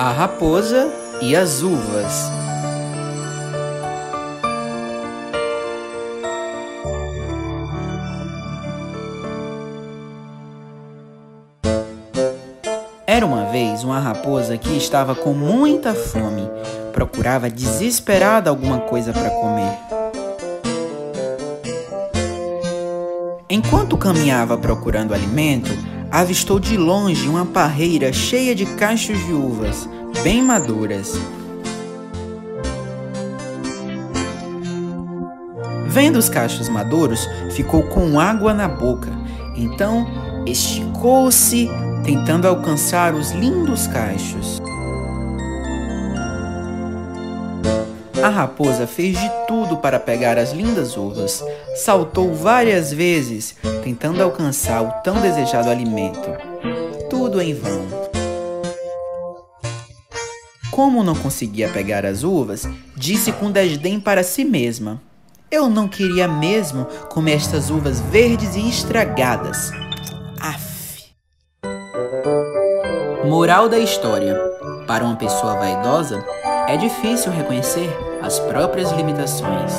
A raposa e as uvas. Era uma vez uma raposa que estava com muita fome. Procurava desesperada alguma coisa para comer. Enquanto caminhava procurando alimento, avistou de longe uma parreira cheia de cachos de uvas, bem maduras. Vendo os cachos maduros, ficou com água na boca. Então esticou-se, tentando alcançar os lindos cachos. A raposa fez de tudo para pegar as lindas uvas. Saltou várias vezes, tentando alcançar o tão desejado alimento. Tudo em vão. Como não conseguia pegar as uvas, disse com desdém para si mesma: Eu não queria mesmo comer estas uvas verdes e estragadas. Aff. Moral da história: Para uma pessoa vaidosa, é difícil reconhecer as próprias limitações.